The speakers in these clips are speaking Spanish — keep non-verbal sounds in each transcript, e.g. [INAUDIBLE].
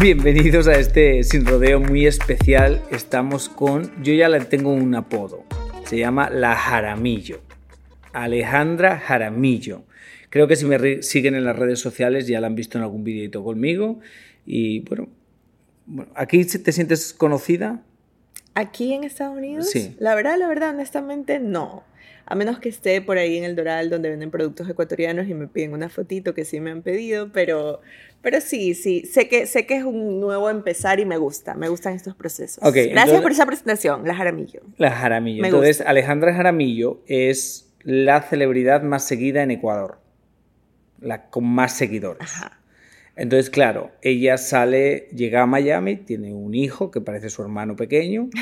Bienvenidos a este sin rodeo muy especial. Estamos con, yo ya le tengo un apodo, se llama La Jaramillo. Alejandra Jaramillo. Creo que si me siguen en las redes sociales ya la han visto en algún videito conmigo. Y bueno, ¿aquí te sientes conocida? ¿Aquí en Estados Unidos? Sí. La verdad, la verdad, honestamente, no. A menos que esté por ahí en el Doral donde venden productos ecuatorianos y me piden una fotito que sí me han pedido, pero, pero sí, sí, sé que, sé que es un nuevo empezar y me gusta, me gustan estos procesos. Gracias por esa presentación, La Jaramillo. La Jaramillo. entonces, Alejandra Jaramillo es la celebridad más seguida en Ecuador, la con más seguidores. Ajá. Entonces, claro, ella sale, llega a Miami, tiene un hijo que parece su hermano pequeño. [LAUGHS]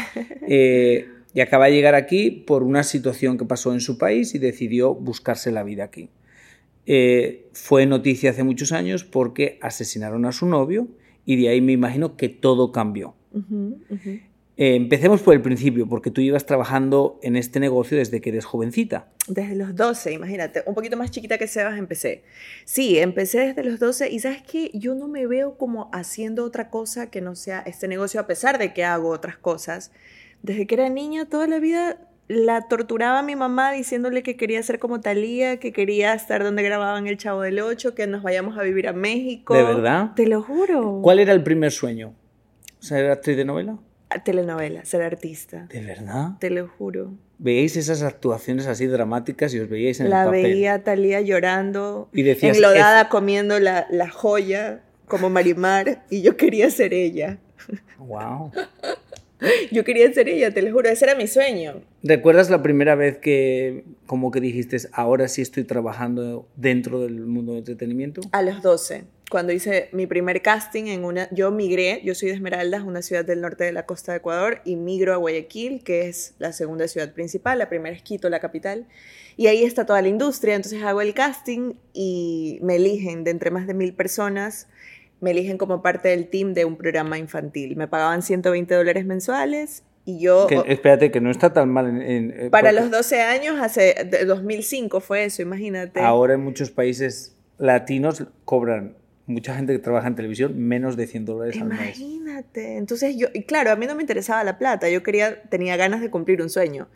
Eh, y acaba de llegar aquí por una situación que pasó en su país y decidió buscarse la vida aquí. Eh, fue noticia hace muchos años porque asesinaron a su novio y de ahí me imagino que todo cambió. Eh, empecemos por el principio, porque tú ibas trabajando en este negocio desde que eres jovencita. Desde los 12, imagínate, un poquito más chiquita que Sebas empecé. Sí, empecé desde los 12 y sabes que yo no me veo como haciendo otra cosa que no sea este negocio, a pesar de que hago otras cosas. Desde que era niña, toda la vida la torturaba a mi mamá diciéndole que quería ser como Talía, que quería estar donde grababan El Chavo del Ocho, que nos vayamos a vivir a México. ¿De verdad? Te lo juro. ¿Cuál era el primer sueño? ¿Ser actriz de novela? telenovela, ser artista. ¿De verdad? Te lo juro. ¿Veíais esas actuaciones así dramáticas y os veíais en la el papel? La veía Talía llorando, y decías, enlodada comiendo la, la joya como Marimar y yo quería ser ella. Wow. [GASPS] Yo quería ser ella, te lo juro, ese era mi sueño. ¿Recuerdas la primera vez que como que dijiste, ahora sí estoy trabajando dentro del mundo del entretenimiento? A los 12, cuando hice mi primer casting en una, yo migré, yo soy de Esmeraldas, una ciudad del norte de la costa de Ecuador, y migro a Guayaquil, que es la segunda ciudad principal, la primera es Quito, la capital, y ahí está toda la industria, entonces hago el casting y me eligen de entre más de mil personas me eligen como parte del team de un programa infantil. Me pagaban 120 dólares mensuales y yo... espérate, que no está tan mal. En, eh, para los 12 años, hace 2005 fue eso, imagínate. Ahora en muchos países latinos cobran mucha gente que trabaja en televisión menos de 100 dólares al mes. Imagínate. Entonces yo, y claro, a mí no me interesaba la plata, yo quería, tenía ganas de cumplir un sueño.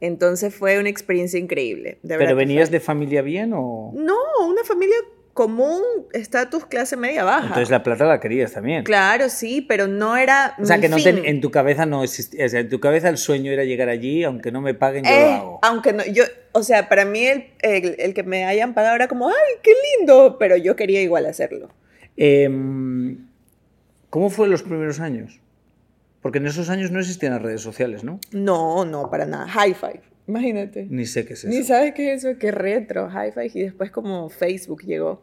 Entonces fue una experiencia increíble. ¿Pero venías de familia bien o...? No, una familia común, estatus clase media baja. Entonces la plata la querías también. Claro, sí, pero no era. O sea, que no en tu cabeza no existía. O sea, en tu cabeza el sueño era llegar allí, aunque no me paguen, yo lo eh, hago. Aunque no, yo, o sea, para mí el, el, que me hayan pagado era como, ¡ay, qué lindo! Pero yo quería igual hacerlo. Em, ¿Cómo fue los primeros años? Porque en esos años no existían las redes sociales, ¿no? No, no, para nada. High five. Imagínate. Ni sé qué es eso. Ni sabes qué es eso, qué retro, hi-fi, y después como Facebook llegó.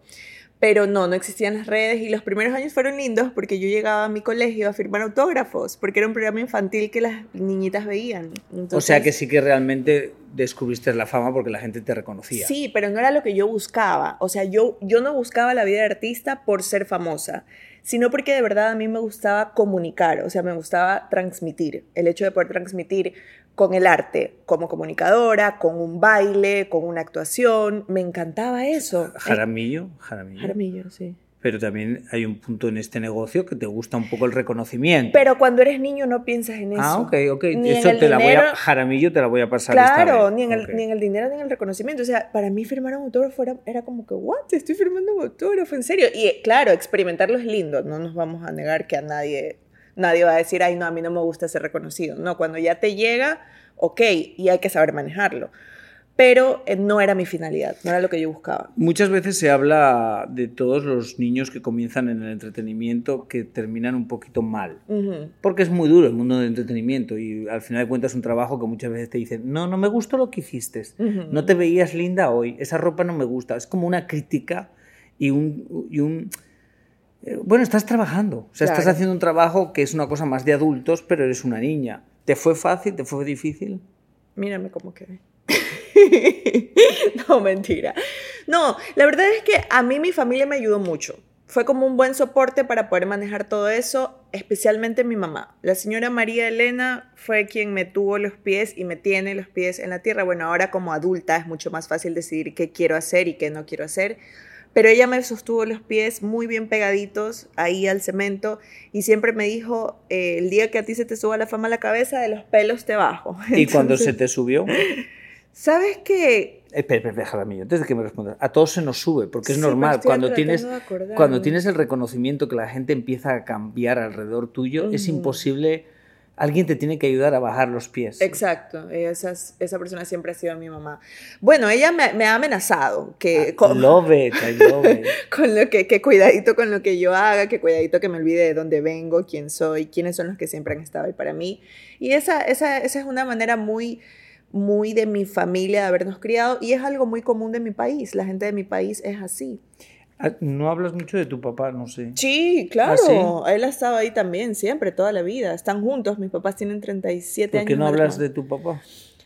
Pero no, no existían las redes y los primeros años fueron lindos porque yo llegaba a mi colegio a firmar autógrafos, porque era un programa infantil que las niñitas veían. o sea que sí que realmente descubriste la fama porque la gente te reconocía. Sí, pero no era lo que yo buscaba. O sea, yo, yo no buscaba la vida de artista por ser famosa sino porque de verdad a mí me gustaba comunicar, o sea, me gustaba transmitir, el hecho de poder transmitir con el arte, como comunicadora, con un baile, con una actuación, me encantaba eso. Jaramillo, Jaramillo. Jaramillo, sí. pero también hay un punto en este negocio que te gusta un poco el reconocimiento. Pero cuando eres niño no piensas en eso. Ah, ok, ok. eso te la voy a, Jaramillo te la voy a pasar. Claro, Ni, en el, ni en el dinero ni en el reconocimiento. O sea, para mí firmar un autógrafo era, era como que, ¿what? Estoy firmando un autógrafo, en serio. Y claro, experimentarlo es lindo. No nos vamos a negar que a nadie, nadie va a decir, ay, no, a mí no me gusta ser reconocido. No, cuando ya te llega, ok, y hay que saber manejarlo. Pero eh, no era mi finalidad, no era lo que yo buscaba. Muchas veces se habla de todos los niños que comienzan en el entretenimiento que terminan un poquito mal, porque es muy duro el mundo del entretenimiento y al final de cuentas es un trabajo que muchas veces te dicen, no, no me gustó lo que hiciste, no te veías linda hoy, esa ropa no me gusta, es como una crítica y un... Y un bueno, estás trabajando, o sea, estás haciendo un trabajo que es una cosa más de adultos, pero eres una niña. ¿Te fue fácil? ¿Te fue difícil? Mírame cómo quedé. [LAUGHS] no, mentira. No, la verdad es que a mí mi familia me ayudó mucho. Fue como un buen soporte para poder manejar todo eso, especialmente mi mamá. La señora María Elena fue quien me tuvo los pies y me tiene los pies en la tierra. Bueno, ahora como adulta es mucho más fácil decidir qué quiero hacer y qué no quiero hacer. Pero ella me sostuvo los pies muy bien pegaditos ahí al cemento y siempre me dijo, eh, el día que a ti se te suba la fama a la cabeza, de los pelos te bajo. [LAUGHS] ¿Y cuando se te subió? ¿Sabes qué? Espera, espera, mí, antes de que me respondas. A todos se nos sube, porque es normal. Cuando tienes, cuando tienes el reconocimiento que la gente empieza a cambiar alrededor tuyo, es imposible. Alguien te tiene que ayudar a bajar los pies. Exacto. Esa, esa persona siempre ha sido mi mamá. Bueno, ella me, me ha amenazado. Que, ah, con, love it, love it. [LAUGHS] con lo que, que cuidadito con lo que yo haga, que cuidadito que me olvide de dónde vengo, quién soy, quiénes son los que siempre han estado ahí para mí. Y esa, esa, esa es una manera muy muy de mi familia, de habernos criado, y es algo muy común de mi país. La gente de mi país es así. Ah, no hablas mucho de tu papá, no sé. Sí, claro. ¿Ah, Él ha estado ahí también, siempre, toda la vida. Están juntos. Mis papás tienen 37 años. ¿Por qué no hablas de tu papá?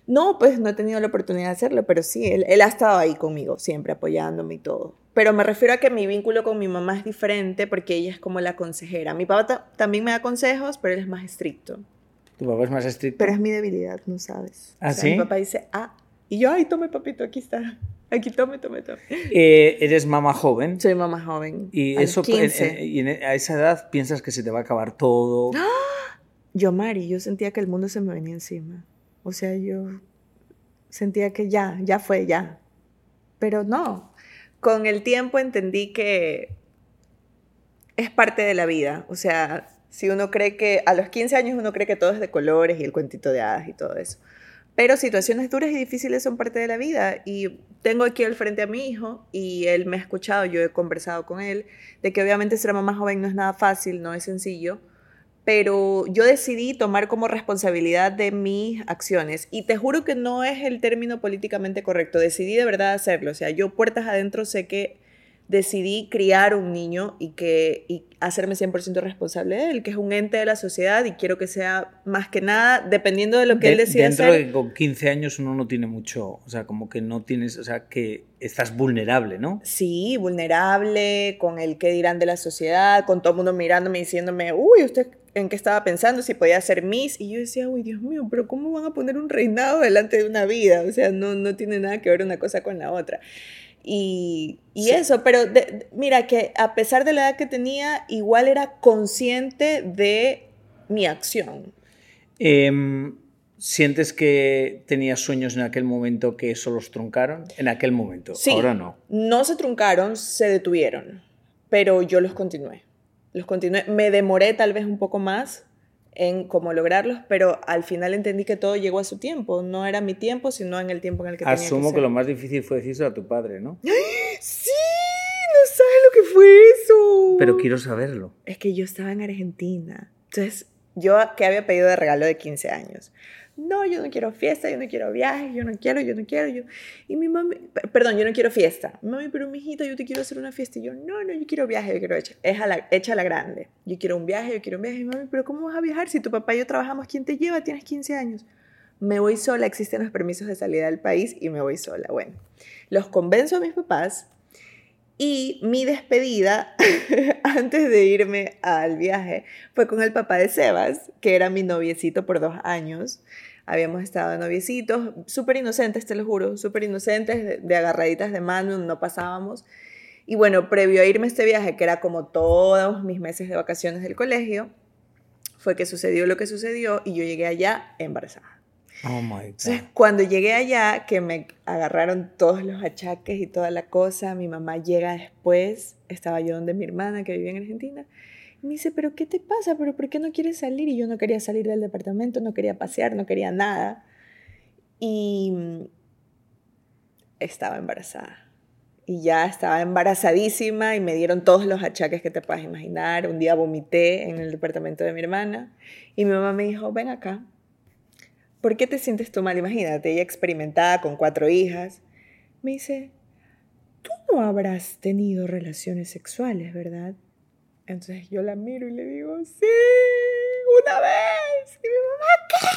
No, pues no he tenido la oportunidad de hacerlo, pero sí, él, él, ha estado ahí conmigo, siempre apoyándome y todo. Pero me refiero a que mi vínculo con mi mamá es diferente porque ella es como la consejera. Mi papá también me da consejos, pero él es más estricto. Tu papá es más estricto. Pero es mi debilidad, no sabes. ¿Ah, sí? Mi papá dice, ah, y yo, ay, tome, papito, aquí está. Aquí, tome, tome, tome. Eh, ¿Eres mamá joven? Soy mamá joven. ¿Y eso, y a esa edad piensas que se te va a acabar todo? ¡Ah! Yo, Mari, yo sentía que el mundo se me venía encima. O sea, yo sentía que ya, ya fue, ya. Pero no. Con el tiempo entendí que es parte de la vida. O sea, si uno cree que a los 15 años uno cree que todo es de colores y el cuentito de hadas y todo eso. Pero situaciones duras y difíciles son parte de la vida. Y tengo aquí al frente a mi hijo y él me ha escuchado, yo he conversado con él, de que obviamente ser mamá joven no es nada fácil, no es sencillo, pero yo decidí tomar como responsabilidad de mis acciones. Y te juro que no es el término políticamente correcto, decidí de verdad hacerlo, o sea, yo puertas adentro sé que decidí criar un niño y, que, y hacerme 100% responsable de él, que es un ente de la sociedad y quiero que sea más que nada, dependiendo de lo que él decida dentro hacer. De que con 15 años uno no tiene mucho, o sea, como que no tienes, o sea, que estás vulnerable, ¿no? Sí, vulnerable, con el que dirán de la sociedad, con todo el mundo mirándome y diciéndome, uy, ¿usted en qué estaba pensando? Si podía ser Miss. Y yo decía, uy, Dios mío, pero ¿cómo van a poner un reinado delante de una vida? O sea, no, no tiene nada que ver una cosa con la otra. Y, eso, pero mira que a pesar de la edad que tenía, igual era consciente de mi acción. Em, ¿Sientes que tenías sueños en aquel momento que eso los truncaron? En aquel momento, sí, ahora no. No se truncaron, se detuvieron, pero yo los continué. Los continué. Me demoré tal vez un poco más, en cómo lograrlos, pero al final entendí que todo llegó a su tiempo. No era mi tiempo, sino en el tiempo en el que Asumo tenía Asumo que lo más difícil fue decirlo a tu padre, ¿no? [GASPS] ¡Sí! No sabes lo que fue eso. Pero quiero saberlo. Es que yo estaba en Argentina. Entonces, yo que había pedido de regalo de 15 años no, yo no quiero fiesta, yo no quiero viajes, yo no quiero, yo no quiero, yo... Y mi mami, perdón, yo no quiero fiesta. Mami, pero mi hijita, yo te quiero hacer una fiesta. Y yo, no, no, yo quiero viaje, yo quiero hecha, es a la, hecha la grande. Yo quiero un viaje, yo quiero un viaje. Y mami, pero ¿cómo vas a viajar si tu papá y yo trabajamos? ¿Quién te lleva? Tienes 15 años. Me voy sola, existen los permisos de salida del país y me voy sola. Bueno, los convenzo a mis papás y mi despedida, [LAUGHS] antes de irme al viaje, fue con el papá de Sebas, que era mi noviecito por dos años. Habíamos estado de noviecitos, súper inocentes, te lo juro, súper inocentes, de, agarraditas de mano, no pasábamos. Y bueno, previo a irme a este viaje, que era como todos mis meses de vacaciones del colegio, fue que sucedió lo que sucedió y yo llegué allá embarazada. Oh my God. Entonces, cuando llegué allá, que me agarraron todos los achaques y toda la cosa, mi mamá llega después, estaba yo donde mi hermana que vivía en Argentina, me dice, pero ¿qué te pasa? ¿Pero por qué no quieres salir? Y yo no quería salir del departamento, no quería pasear, no quería nada. Y mm, estaba embarazada. Y ya estaba embarazadísima y me dieron todos los achaques que te puedas imaginar. Un día vomité en el departamento de mi hermana y mi mamá me dijo, ven acá, ¿por qué te sientes tú mal? Imagínate, ella experimentada con cuatro hijas. Me dice, tú no habrás tenido relaciones sexuales, ¿verdad? Entonces yo la miro y le digo, sí, una vez. Y mi mamá, ¿qué?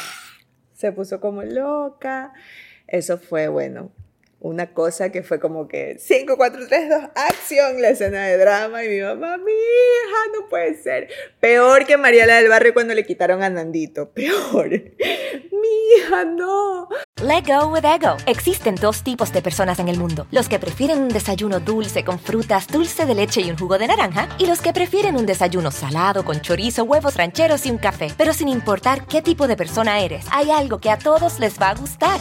Se puso como loca. Eso fue, bueno, una cosa que fue como que 5, 4, 3, 2, acción, la escena de drama y mi mamá, mi hija, no puede ser. Peor que Mariela del Barrio cuando le quitaron a Nandito, [LAUGHS] peor. Mi hija, no. Let go with ego. Existen dos tipos de personas en el mundo: los que prefieren un desayuno dulce con frutas, dulce de leche y un jugo de naranja, y los que prefieren un desayuno salado con chorizo, huevos rancheros y un café. Pero sin importar qué tipo de persona eres, hay algo que a todos les va a gustar.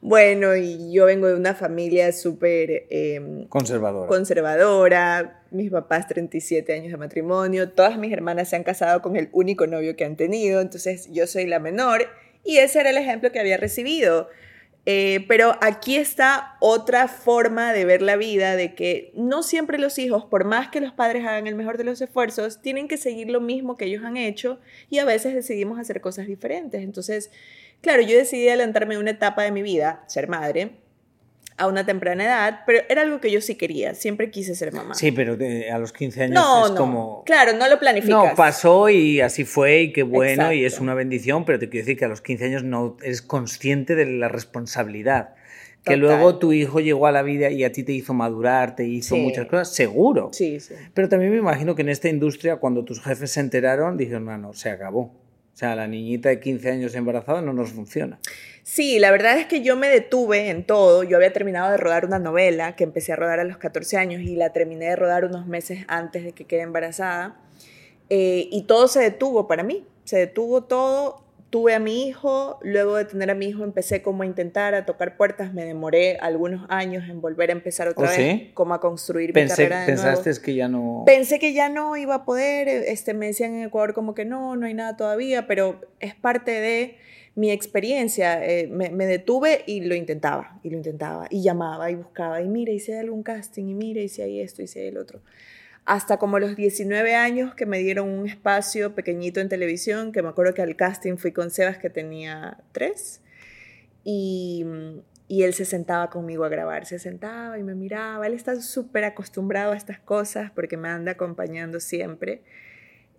Bueno, y yo vengo de una familia súper eh, Conservadora. conservadora, mis papás 37 años de matrimonio, todas mis hermanas se han casado con el único novio que han tenido, entonces yo soy la menor y ese era el ejemplo que había recibido. Eh, pero aquí está otra forma de ver la vida, de que no siempre los hijos, por más que los padres hagan el mejor de los esfuerzos, tienen que seguir lo mismo que ellos han hecho y a veces decidimos hacer cosas diferentes. Entonces, claro, yo decidí adelantarme una etapa de mi vida, ser madre, a una temprana edad, pero era algo que yo sí quería, siempre quise ser mamá. Sí, pero de- a los 15 años no, es no, como... claro, no lo planificas. No, pasó y así fue y qué bueno y es una bendición, pero te quiero decir que a los 15 años no eres consciente de la responsabilidad. Que luego tu hijo llegó a la vida y a ti te hizo madurar, te hizo Sí. muchas cosas, seguro. Sí, sí. Pero también me imagino que en esta industria, cuando tus jefes se enteraron, dijeron, no, no, se acabó. O sea, la niñita de 15 años embarazada no nos funciona. Sí, la verdad es que yo me detuve en todo. Yo había terminado de rodar una novela que empecé a rodar a los 14 años y la terminé de rodar unos meses antes de que quede embarazada. Eh, y todo se detuvo para mí. Se detuvo todo. Tuve a mi hijo. Luego de tener a mi hijo empecé como a intentar, a tocar puertas. Me demoré algunos años en volver a empezar otra ¿Oh, vez. sí? Como a construir mi Pensé, carrera de nuevo. pensaste que ya no... Pensé que ya no iba a poder, este, me decían en Ecuador como que no, no hay nada todavía, pero es parte de mi experiencia. eh, me, me detuve y lo intentaba, y lo intentaba, y llamaba, y buscaba, y mira, hay algún casting, y mira, si hay esto, hay el otro. Hasta como los 19 años que me dieron un espacio pequeñito en televisión, que me acuerdo que al casting fui con Sebas que tenía tres, y, y él se sentaba conmigo a grabar, se sentaba y me miraba, él está súper acostumbrado a estas cosas porque me anda acompañando siempre.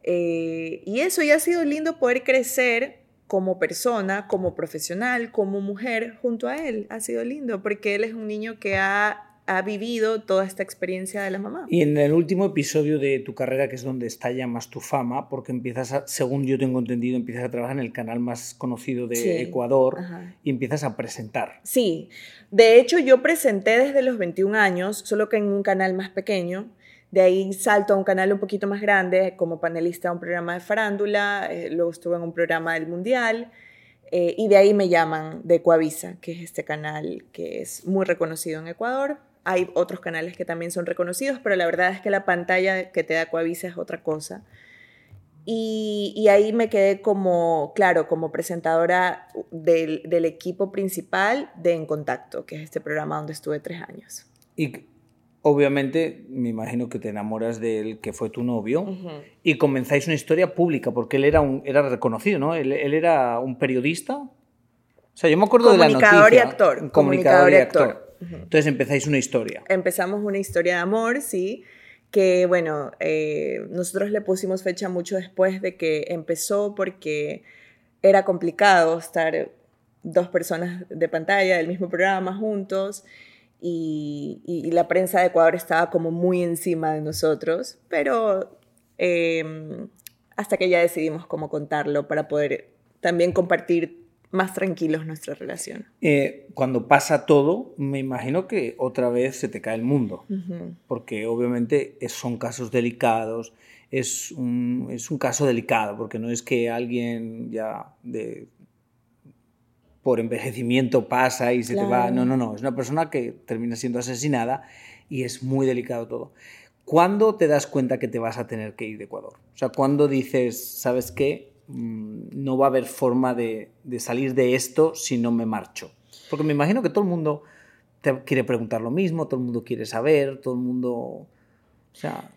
Eh, y eso ya ha sido lindo poder crecer como persona, como profesional, como mujer junto a él. Ha sido lindo porque él es un niño que ha, ha vivido toda esta experiencia de la mamá. Y en el último episodio de tu carrera, que es donde estalla más tu fama, porque empiezas, a, según yo tengo entendido, empiezas a trabajar en el canal más conocido de Sí. Ecuador Ajá. y empiezas a presentar. Sí, de hecho yo presenté desde los 21 años, solo que en un canal más pequeño. De ahí salto a un canal un poquito más grande como panelista a un programa de farándula, eh, luego estuve en un programa del Mundial eh, y de ahí me llaman de Coavisa, que es este canal que es muy reconocido en Ecuador. Hay otros canales que también son reconocidos, pero la verdad es que la pantalla que te da Coavisa es otra cosa. y, ahí me quedé como, claro, como presentadora del, del, equipo principal de En Contacto, que es este programa donde estuve tres años. Y obviamente me imagino que te enamoras de él, que fue tu novio, y comenzáis una historia pública, porque él era, un, era reconocido, ¿no? Él, él era un periodista. O sea, yo me acuerdo de la noticia. Comunicador y actor. Comunicador, y actor. Entonces empezáis una historia. Empezamos una historia de amor, sí, que bueno, eh, nosotros le pusimos fecha mucho después de que empezó porque era complicado estar dos personas de pantalla del mismo programa juntos y, la prensa de Ecuador estaba como muy encima de nosotros, pero em, hasta que ya decidimos cómo contarlo para poder también compartir más tranquilos nuestra relación. Eh, cuando pasa todo, me imagino que otra vez se te cae el mundo, porque obviamente son casos delicados, es un, es un caso delicado, porque no es que alguien ya de por envejecimiento pasa y se te va. No, no, no. Es una persona que termina siendo asesinada y es muy delicado todo. ¿Cuándo te das cuenta que te vas a tener que ir de Ecuador? O sea, ¿cuándo dices, sabes qué? Mm, no va a haber forma de, salir de esto si no me marcho. Porque me imagino que todo el mundo te quiere preguntar lo mismo, todo el mundo quiere saber, todo el mundo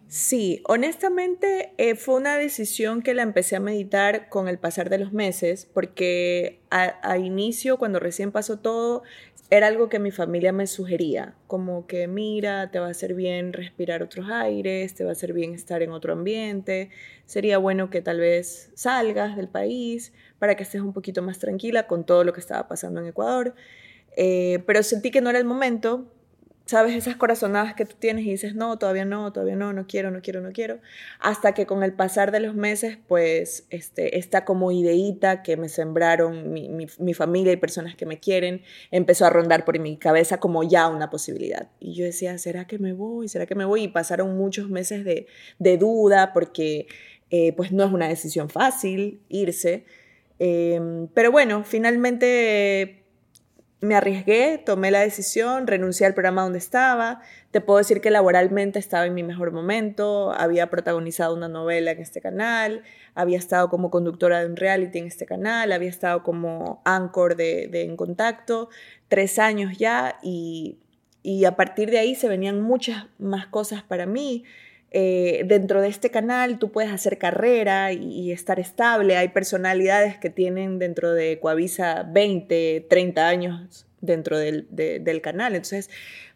Sí, honestamente eh, fue una decisión que la empecé a meditar con el pasar de los meses, porque a, inicio, cuando recién pasó todo, era algo que mi familia me sugería, como que mira, te va a hacer bien respirar otros aires, te va a hacer bien estar en otro ambiente, sería bueno que tal vez salgas del país para que estés un poquito más tranquila con todo lo que estaba pasando en Ecuador. Eh, pero sentí que no era el momento, sabes, esas corazonadas que tú tienes y dices, no, todavía no, todavía no, no quiero, no quiero, no quiero, hasta que con el pasar de los meses, pues, este, esta como ideíta que me sembraron mi, mi, familia y personas que me quieren, empezó a rondar por mi cabeza como ya una posibilidad. Y yo decía, ¿será que me voy? ¿Será que me voy? Y pasaron muchos meses de, de duda porque, eh, pues, no es una decisión fácil irse. Em, pero bueno, finalmente me arriesgué, tomé la decisión, renuncié al programa donde estaba. Te puedo decir que laboralmente estaba en mi mejor momento, había protagonizado una novela en este canal, había estado como conductora de un reality en este canal, había estado como anchor de, En Contacto, tres años ya, y, y a partir de ahí se venían muchas más cosas para mí. Eh, dentro de este canal tú puedes hacer carrera y, estar estable. Hay personalidades que tienen dentro de Coavisa 20, 30 años dentro del, del canal. Entonces,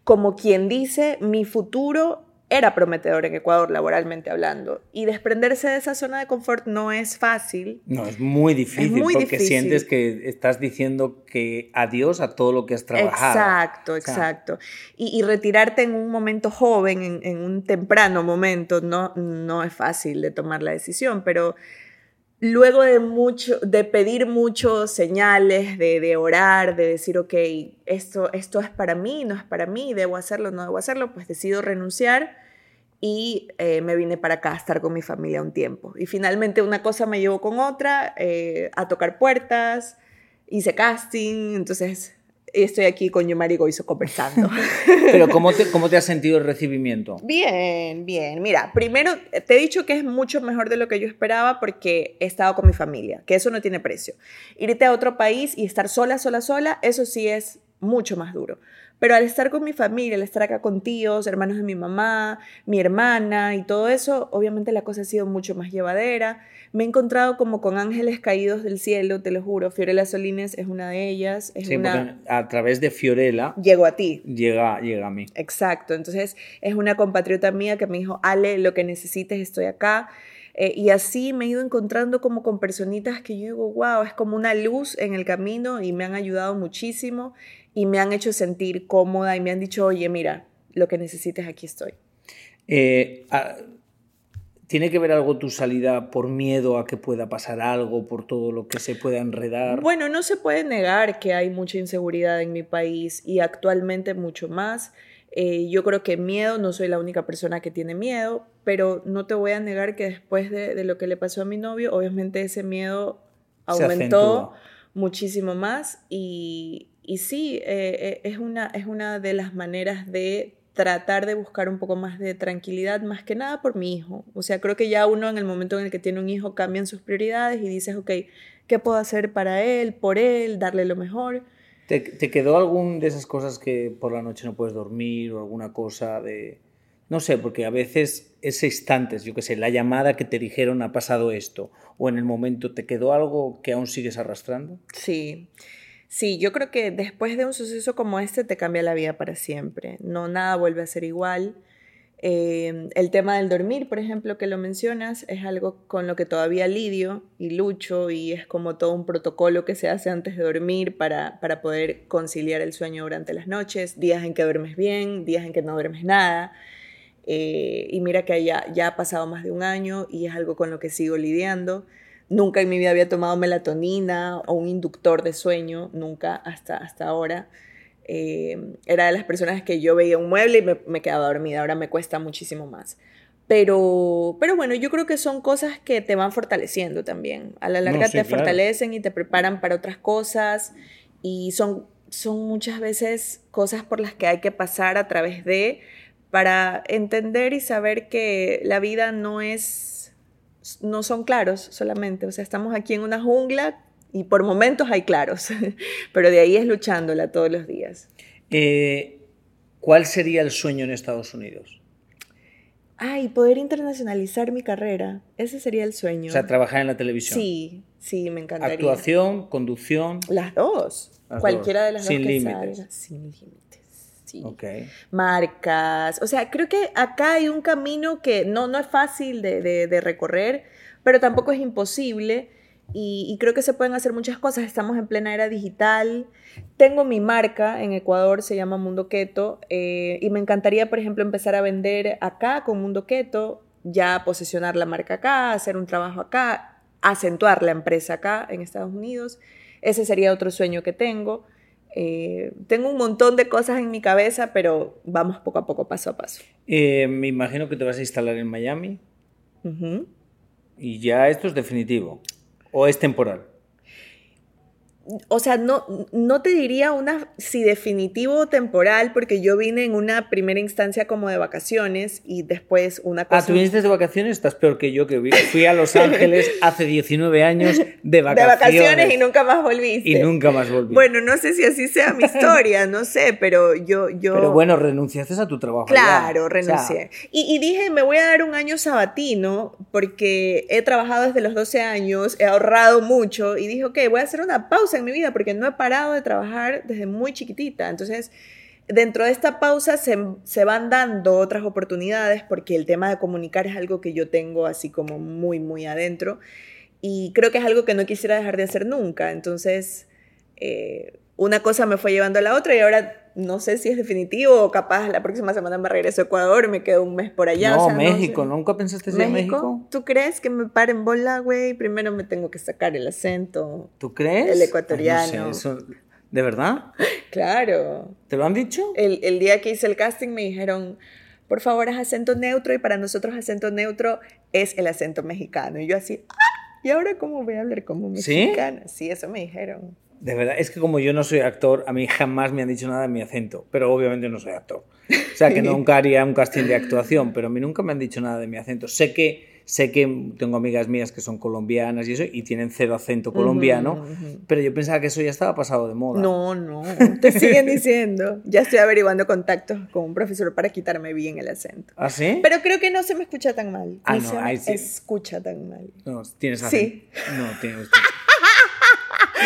como quien dice, mi futuro era prometedor en Ecuador laboralmente hablando. Y desprenderse de esa zona de confort no es fácil. No, es muy difícil porque sientes que estás diciendo que adiós a todo lo que has trabajado. Exacto, exacto. Y, retirarte en un momento joven, en, un temprano momento, no, no es fácil de tomar la decisión, pero luego de mucho, de pedir muchos señales, de, orar, de decir, ok, esto, esto es para mí, no es para mí, debo hacerlo, no debo hacerlo, pues decido renunciar y eh, me vine para acá a estar con mi familia un tiempo. Y finalmente una cosa me llevó con otra, eh, a tocar puertas, hice casting, entonces estoy aquí con Yomari Goizo conversando. [LAUGHS] Pero ¿cómo te, ¿cómo te has sentido el recibimiento? Bien, bien. Mira, primero te he dicho que es mucho mejor de lo que yo esperaba porque he estado con mi familia, que eso no tiene precio. Irte a otro país y estar sola, sola, sola, eso sí es mucho más duro. Pero al estar con mi familia, al estar acá con tíos, hermanos de mi mamá, mi hermana y todo eso, obviamente la cosa ha sido mucho más llevadera. Me he encontrado como con ángeles caídos del cielo, te lo juro. Fiorella Solines es una de ellas. Es sí, una... a través de Fiorella... Llego a ti. Llega, llega a mí. Exacto. Entonces es una compatriota mía que me dijo, Ale, lo que necesites, estoy acá. Eh, y así me he ido encontrando como con personitas que yo digo, wow, es como una luz en el camino y me han ayudado muchísimo y me han hecho sentir cómoda y me han dicho, oye, mira, lo que necesites, aquí estoy. Eh, ah, ¿Tiene que ver algo tu salida por miedo a que pueda pasar algo, por todo lo que se pueda enredar? Bueno, no se puede negar que hay mucha inseguridad en mi país y actualmente mucho más. Eh, yo creo que miedo, no soy la única persona que tiene miedo, pero no te voy a negar que después de, lo que le pasó a mi novio, obviamente ese miedo aumentó muchísimo más y, y sí, eh, eh, es, una, es una de las maneras de tratar de buscar un poco más de tranquilidad, más que nada por mi hijo. O sea, creo que ya uno en el momento en el que tiene un hijo cambian sus prioridades y dices, ok, ¿qué puedo hacer para él, por él, darle lo mejor? ¿Te, ¿Te, quedó algún de esas cosas que por la noche no puedes dormir o alguna cosa de... No sé, porque a veces ese instantes, yo qué sé, la llamada que te dijeron ha pasado esto, o en el momento te quedó algo que aún sigues arrastrando. Sí. Sí, yo creo que después de un suceso como este te cambia la vida para siempre. No, nada vuelve a ser igual. Eh, el tema del dormir, por ejemplo, que lo mencionas, es algo con lo que todavía lidio y lucho y es como todo un protocolo que se hace antes de dormir para, para poder conciliar el sueño durante las noches, días en que duermes bien, días en que no duermes nada. Eh, y mira que ya, ya ha pasado más de un año y es algo con lo que sigo lidiando. Nunca en mi vida había tomado melatonina o un inductor de sueño, nunca hasta, hasta ahora. Eh, era de las personas que yo veía un mueble y me, me, quedaba dormida, ahora me cuesta muchísimo más. Pero, pero bueno, yo creo que son cosas que te van fortaleciendo también. A la larga no, sí, te claro. fortalecen y te preparan para otras cosas y son, son muchas veces cosas por las que hay que pasar a través de para entender y saber que la vida no es no son claros solamente, o sea, estamos aquí en una jungla y por momentos hay claros, [LAUGHS] pero de ahí es luchándola todos los días. Eh, ¿Cuál sería el sueño en Estados Unidos? Ay, poder internacionalizar mi carrera, ese sería el sueño. O sea, trabajar en la televisión. Sí, sí, me encantaría. Actuación, conducción. Las dos. Las Cualquiera dos. de las Sin dos que límites. salga. Sin límites. Sí. Okay. Marcas. O sea, creo que acá hay un camino que no, no es fácil de, de, de recorrer, pero tampoco es imposible. Y, y, creo que se pueden hacer muchas cosas. Estamos en plena era digital. Tengo mi marca en Ecuador, se llama Mundo Keto, eh, y me encantaría, por ejemplo, empezar a vender acá con Mundo Keto, ya posesionar la marca acá, hacer un trabajo acá, acentuar la empresa acá en Estados Unidos. Ese sería otro sueño que tengo. Eh, tengo un montón de cosas en mi cabeza, pero vamos poco a poco, paso a paso. Eh, me imagino que te vas a instalar en Miami. Uh -huh. Y ya esto es definitivo. ¿O es temporal? O sea, no, no te diría una si definitivo o temporal, porque yo vine en una primera instancia como de vacaciones y después una cosa. Ah, tú viniste de vacaciones, estás peor que yo, que fui a Los [LAUGHS] Ángeles hace 19 años de vacaciones. De vacaciones y nunca más volviste. Y nunca más volví. Bueno, no sé si así sea mi [LAUGHS] historia, no sé, pero yo. yo... Pero bueno, renunciaste a tu trabajo. Claro, renuncié. O sea... y, y dije, me voy a dar un año sabatino, porque he trabajado desde los 12 años, he ahorrado mucho, y dije, ok, voy a hacer una pausa en mi vida, porque no he parado de trabajar desde muy chiquitita. Entonces, dentro de esta pausa se, se, van dando otras oportunidades porque el tema de comunicar es algo que yo tengo así como muy, muy adentro y creo que es algo que no quisiera dejar de hacer nunca. Entonces, eh, una cosa me fue llevando a la otra y ahora no sé si es definitivo o capaz la próxima semana me regreso a Ecuador me quedo un mes por allá. No, o sea, México, no sé. ¿nunca pensaste en México? México? ¿Tú crees que me paren bola, güey? Primero me tengo que sacar el acento. ¿Tú crees? El ecuatoriano. Ay, no sé, eso... ¿De verdad? [GASPS] Claro. ¿Te lo han dicho? El, el día que hice el casting me dijeron, por favor, haz acento neutro y para nosotros acento neutro es el acento mexicano. Y yo así, ¡ah! ¿y ahora cómo voy a hablar como mexicana? Sí, sí eso me dijeron. De verdad, es que como yo no soy actor, a mí jamás me han dicho nada de mi acento, pero obviamente no soy actor. O sea, que [LAUGHS] nunca haría un casting de actuación, pero a mí nunca me han dicho nada de mi acento. Sé que, sé que tengo amigas mías que son colombianas y eso, y tienen cero acento colombiano, uh -huh, uh -huh. pero yo pensaba que eso ya estaba pasado de moda. No, no, te siguen diciendo. Ya estoy averiguando contactos con un profesor para quitarme bien el acento. ¿Ah, sí? Pero creo que no se me escucha tan mal. Ah, Ni no, se sí. escucha tan mal. No, tienes acento. Sí. No, tienes...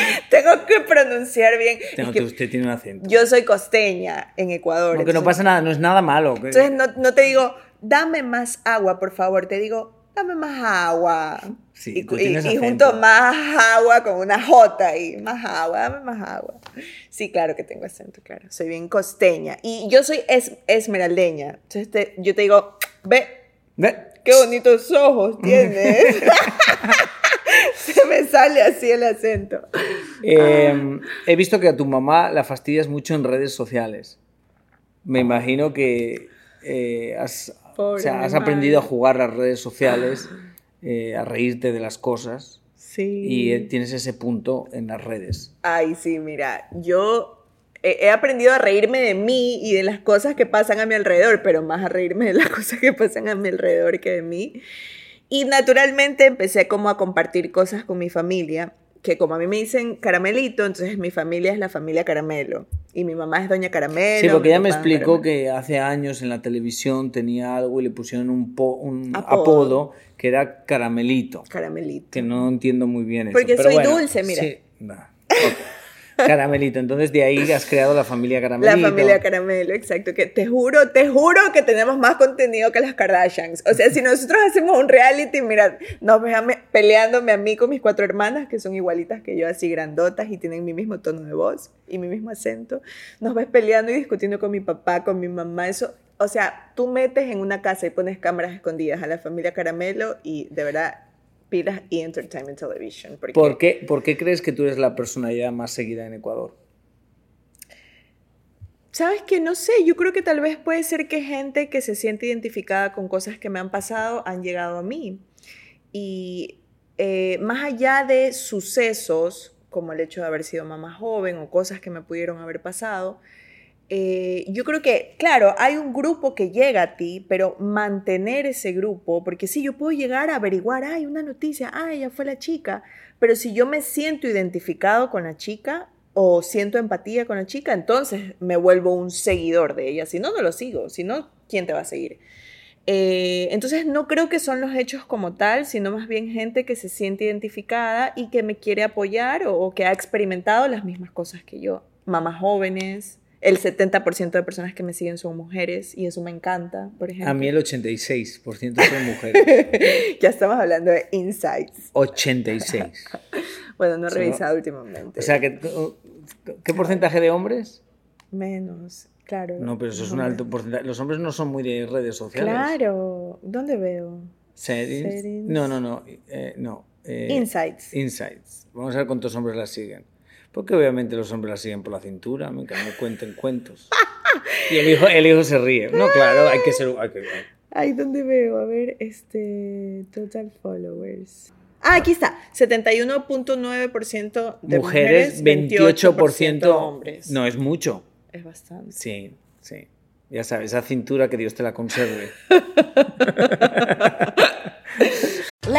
[LAUGHS] Tengo que pronunciar bien. Tengo que usted tiene un acento. Yo soy costeña en Ecuador. No, que no pasa nada, no es nada malo. Entonces no, no, te digo, dame más agua, por favor. Te digo, dame más agua. Sí, y, y, y junto más agua con una J ahí. Más agua, dame más agua. Sí, claro que tengo acento, claro. Soy bien costeña. Y yo soy es, esmeraldeña. Entonces te, yo te digo, ve. Ve. Qué bonitos ojos tienes. [LAUGHS] [LAUGHS] Se me sale así el acento. Eh, he visto que a tu mamá la fastidias mucho en redes sociales. Me imagino que eh, has, o sea, has aprendido a jugar las redes sociales, eh, a reírte de las cosas. Sí. Y tienes ese punto en las redes. Ay, sí, mira, yo he he aprendido a reírme de mí y de las cosas que pasan a mi alrededor, pero más a reírme de las [LAUGHS] cosas que pasan a mi alrededor que de mí. Y naturalmente empecé como a compartir cosas con mi familia, que como a mí me dicen caramelito, entonces mi familia es la familia caramelo. Y mi mamá es doña caramelo. Sí, porque ella me explicó Caramelo. que hace años en la televisión tenía algo y le pusieron un, po- un Apodo. apodo. que era caramelito. Caramelito. Que no entiendo muy bien eso. Porque pero soy bueno, dulce, mira. sí, ok. Caramelito. Entonces de ahí has creado la familia La Caramelito. familia Caramelo, exacto. Que te juro, te juro que tenemos más contenido que las Kardashians. O sea, si nosotros hacemos un reality, mira, nos vean peleándome a mí con mis cuatro hermanas, que son igualitas que yo, así grandotas y tienen mi mismo tono de voz y mi mismo acento. Nos ves peleando y discutiendo con mi papá, con mi mamá. Eso, o sea, tú metes en una casa y pones cámaras escondidas a la familia Caramelo y de verdad pilas y Entertainment Television. Porque ¿Por qué, ¿Por qué crees que tú eres la personalidad más seguida en Ecuador? Sabes que no sé, yo creo que tal vez puede ser que gente que se siente identificada con cosas que me han pasado han llegado a mí. Y eh, más allá de sucesos, como el hecho de haber sido mamá joven o cosas que me pudieron haber pasado, eh, yo creo que, claro, hay un grupo que llega a ti, pero mantener ese grupo, porque sí, yo puedo llegar a averiguar, hay una noticia, ah, ella fue la chica, pero si yo me siento identificado con la chica o siento empatía con la chica, entonces me vuelvo un seguidor de ella, si no, no lo sigo, si no, ¿quién te va a seguir? Eh, entonces no creo que son los hechos como tal, sino más bien gente que se siente identificada y que me quiere apoyar o, o que ha experimentado las mismas cosas que yo. Mamás jóvenes, el 70% de personas que me siguen son mujeres y eso me encanta, por ejemplo. A mí el 86% son mujeres. [LAUGHS] ya estamos hablando de insights. 86. [LAUGHS] Bueno, no he revisado últimamente. O sea, que, ¿qué porcentaje de hombres? Menos, claro. No, pero eso es un alto porcentaje. Los hombres no son muy de redes sociales. Claro. ¿Dónde veo? Settings. Settings. No, no, no. eh, no. eh, Insights. Insights. Vamos a ver cuántos hombres la siguen. Porque obviamente los hombres la siguen por la cintura, me no cuenten cuentos. Y el hijo, el hijo se ríe. No, claro, hay que ser. hay que- Ay, ¿dónde veo? A ver, este. Total followers. Ah, aquí está. 71.9% de mujeres, mujeres, 28%, hombres. No, es mucho. Es bastante. Sí, sí. Ya sabes, esa cintura que Dios te la conserve. [LAUGHS]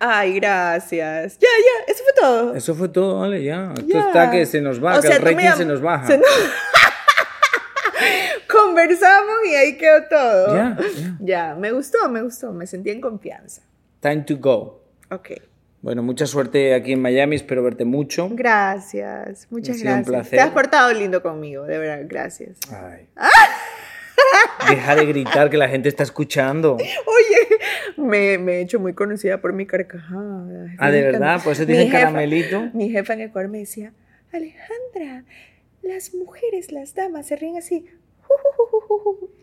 Ay, gracias. Ya, ya, eso fue todo. Eso fue todo, Ale, ya. Esto Ya. está que se nos va, O sea, el llam- se nos baja. se nos- [LAUGHS] Conversamos y ahí quedó todo. Ya, ya. Ya, me gustó, me gustó. Me sentí en confianza. Time to go. Ok. Bueno, mucha suerte aquí en Miami, espero verte mucho. Gracias, muchas Ha sido un gracias. placer. Te has portado lindo conmigo, de verdad, gracias. Ay. Deja de gritar que la gente está escuchando. Oye, me, me he hecho muy conocida por mi carcajada. Ah, ¿de verdad? Por eso jefa- caramelito. Mi jefa en Ecuador me decía, Alejandra, las mujeres, las damas se ríen así.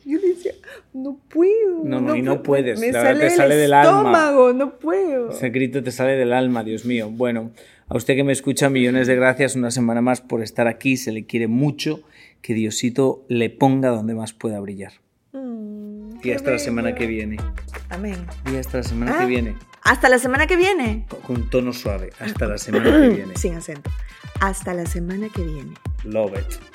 Yo le decía, no puedo. No, no, y no pu- puedes, Me la verdad, sale te sale del alma. estómago, no puedo. Ese grito te sale del alma, Dios mío. Bueno, a usted que me escucha, millones de gracias una semana más por estar aquí. Se le quiere mucho. Que Diosito le ponga donde más pueda brillar. Y hasta la semana que viene. Amén. Y hasta la semana Ah. que viene. Hasta la semana que viene. Con- Con tono suave. Hasta la semana que viene. [CLEARS THROAT] Sin acento. Hasta la semana que viene. Love it.